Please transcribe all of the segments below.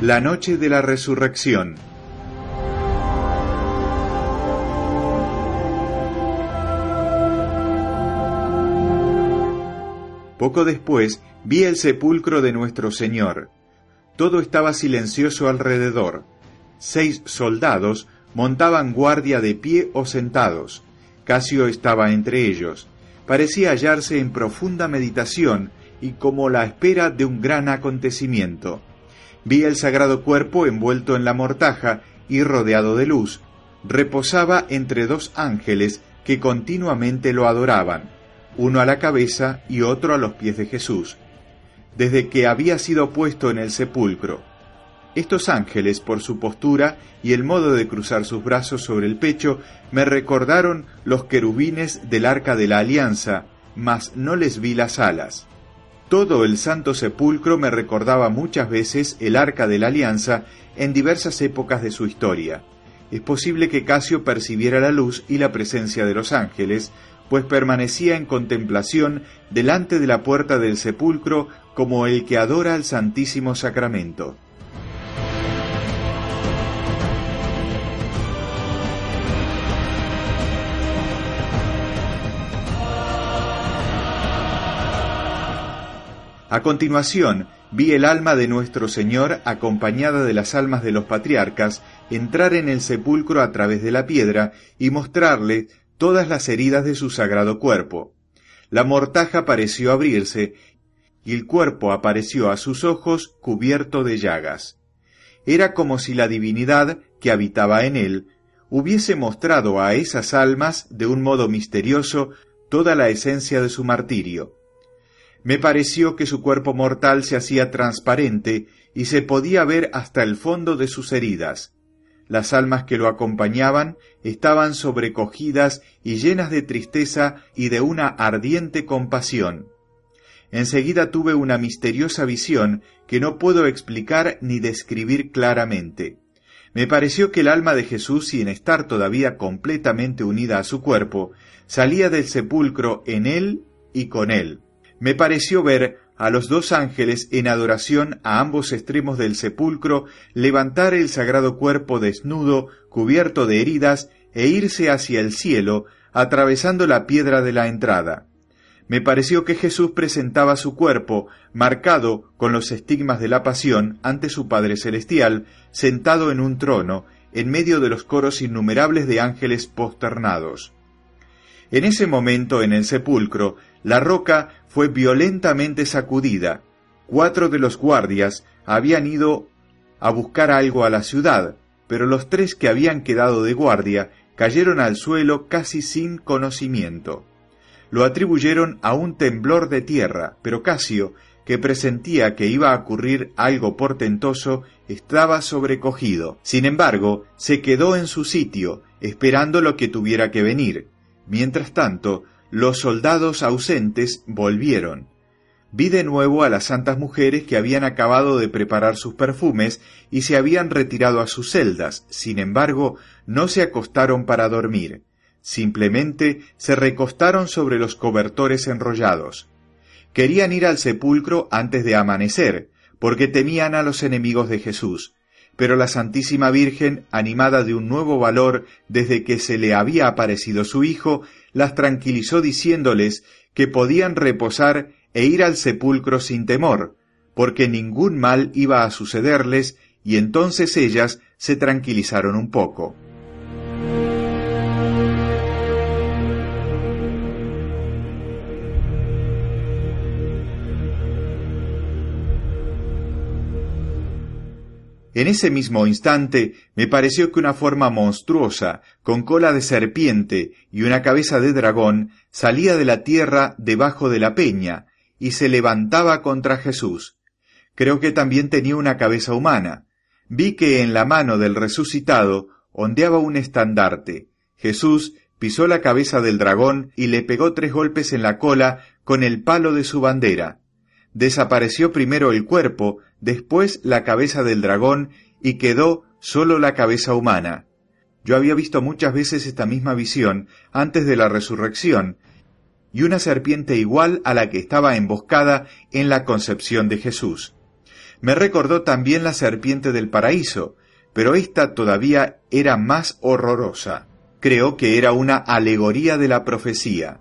La noche de la resurrección. Poco después vi el sepulcro de nuestro Señor. Todo estaba silencioso alrededor. Seis soldados montaban guardia de pie o sentados. Casio estaba entre ellos. Parecía hallarse en profunda meditación y como la espera de un gran acontecimiento. Vi el sagrado cuerpo envuelto en la mortaja y rodeado de luz. Reposaba entre dos ángeles que continuamente lo adoraban, uno a la cabeza y otro a los pies de Jesús, desde que había sido puesto en el sepulcro. Estos ángeles, por su postura y el modo de cruzar sus brazos sobre el pecho, me recordaron los querubines del arca de la alianza, mas no les vi las alas. Todo el Santo Sepulcro me recordaba muchas veces el Arca de la Alianza en diversas épocas de su historia. Es posible que Casio percibiera la luz y la presencia de los ángeles, pues permanecía en contemplación delante de la puerta del sepulcro como el que adora al Santísimo Sacramento. A continuación, vi el alma de nuestro Señor acompañada de las almas de los patriarcas entrar en el sepulcro a través de la piedra y mostrarle todas las heridas de su sagrado cuerpo. La mortaja pareció abrirse y el cuerpo apareció a sus ojos cubierto de llagas. Era como si la divinidad que habitaba en él hubiese mostrado a esas almas de un modo misterioso toda la esencia de su martirio. Me pareció que su cuerpo mortal se hacía transparente y se podía ver hasta el fondo de sus heridas. Las almas que lo acompañaban estaban sobrecogidas y llenas de tristeza y de una ardiente compasión. Enseguida tuve una misteriosa visión que no puedo explicar ni describir claramente. Me pareció que el alma de Jesús, sin estar todavía completamente unida a su cuerpo, salía del sepulcro en él y con él me pareció ver a los dos ángeles en adoración a ambos extremos del sepulcro levantar el sagrado cuerpo desnudo, cubierto de heridas, e irse hacia el cielo, atravesando la piedra de la entrada. Me pareció que Jesús presentaba su cuerpo, marcado con los estigmas de la pasión, ante su Padre Celestial, sentado en un trono, en medio de los coros innumerables de ángeles posternados. En ese momento en el sepulcro, la roca fue violentamente sacudida. Cuatro de los guardias habían ido a buscar algo a la ciudad, pero los tres que habían quedado de guardia cayeron al suelo casi sin conocimiento. Lo atribuyeron a un temblor de tierra, pero Casio, que presentía que iba a ocurrir algo portentoso, estaba sobrecogido. Sin embargo, se quedó en su sitio, esperando lo que tuviera que venir. Mientras tanto, los soldados ausentes volvieron. Vi de nuevo a las santas mujeres que habían acabado de preparar sus perfumes y se habían retirado a sus celdas, sin embargo, no se acostaron para dormir, simplemente se recostaron sobre los cobertores enrollados. Querían ir al sepulcro antes de amanecer, porque temían a los enemigos de Jesús, pero la Santísima Virgen, animada de un nuevo valor desde que se le había aparecido su Hijo, las tranquilizó diciéndoles que podían reposar e ir al sepulcro sin temor, porque ningún mal iba a sucederles, y entonces ellas se tranquilizaron un poco. En ese mismo instante me pareció que una forma monstruosa, con cola de serpiente y una cabeza de dragón, salía de la tierra debajo de la peña, y se levantaba contra Jesús. Creo que también tenía una cabeza humana. Vi que en la mano del resucitado ondeaba un estandarte. Jesús pisó la cabeza del dragón y le pegó tres golpes en la cola con el palo de su bandera. Desapareció primero el cuerpo, después la cabeza del dragón y quedó solo la cabeza humana. Yo había visto muchas veces esta misma visión antes de la resurrección, y una serpiente igual a la que estaba emboscada en la concepción de Jesús. Me recordó también la serpiente del paraíso, pero esta todavía era más horrorosa. Creo que era una alegoría de la profecía.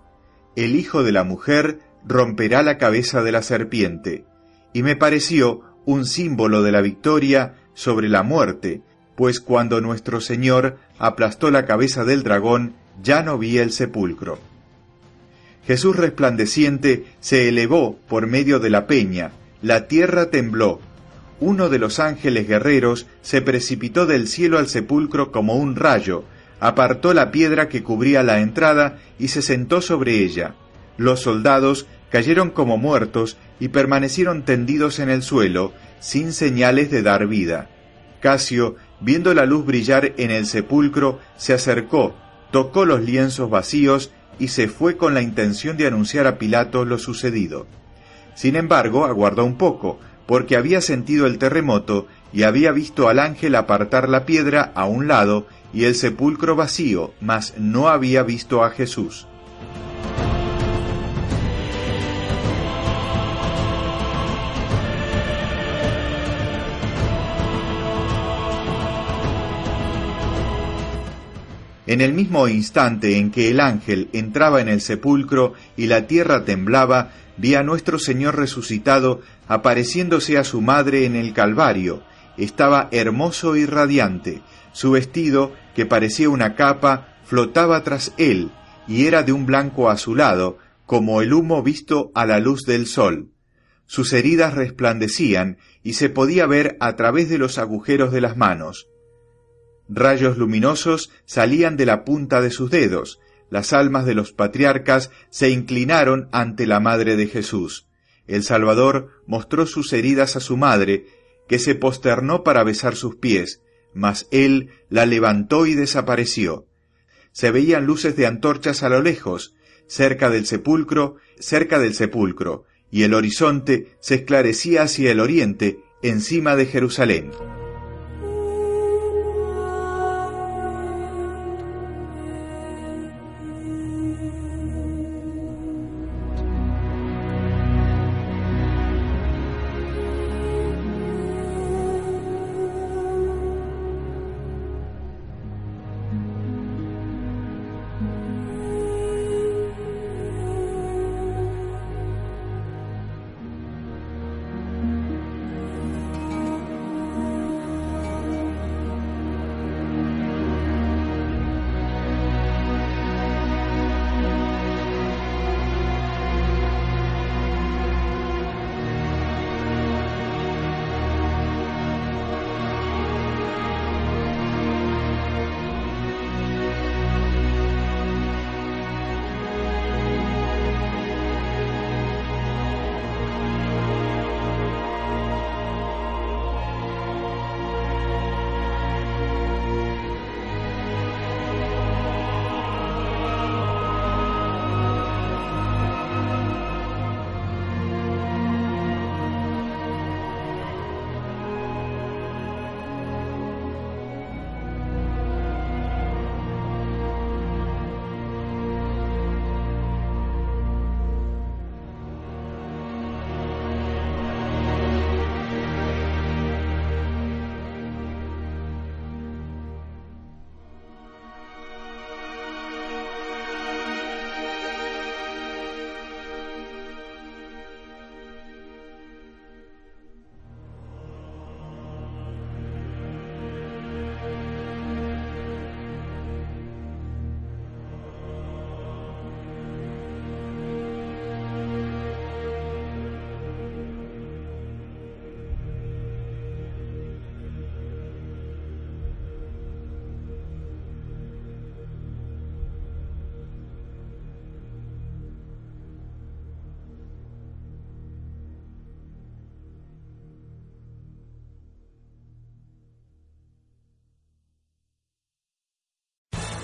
El hijo de la mujer romperá la cabeza de la serpiente, y me pareció un símbolo de la victoria sobre la muerte, pues cuando nuestro Señor aplastó la cabeza del dragón, ya no vi el sepulcro. Jesús resplandeciente se elevó por medio de la peña, la tierra tembló, uno de los ángeles guerreros se precipitó del cielo al sepulcro como un rayo, apartó la piedra que cubría la entrada y se sentó sobre ella. Los soldados cayeron como muertos y permanecieron tendidos en el suelo, sin señales de dar vida. Casio, viendo la luz brillar en el sepulcro, se acercó, tocó los lienzos vacíos y se fue con la intención de anunciar a Pilato lo sucedido. Sin embargo, aguardó un poco, porque había sentido el terremoto y había visto al ángel apartar la piedra a un lado y el sepulcro vacío, mas no había visto a Jesús. En el mismo instante en que el ángel entraba en el sepulcro y la tierra temblaba, vi a nuestro Señor resucitado apareciéndose a su madre en el Calvario. Estaba hermoso y radiante. Su vestido, que parecía una capa, flotaba tras él, y era de un blanco azulado, como el humo visto a la luz del sol. Sus heridas resplandecían, y se podía ver a través de los agujeros de las manos. Rayos luminosos salían de la punta de sus dedos. Las almas de los patriarcas se inclinaron ante la madre de Jesús. El Salvador mostró sus heridas a su madre, que se posternó para besar sus pies, mas él la levantó y desapareció. Se veían luces de antorchas a lo lejos, cerca del sepulcro, cerca del sepulcro, y el horizonte se esclarecía hacia el oriente, encima de Jerusalén.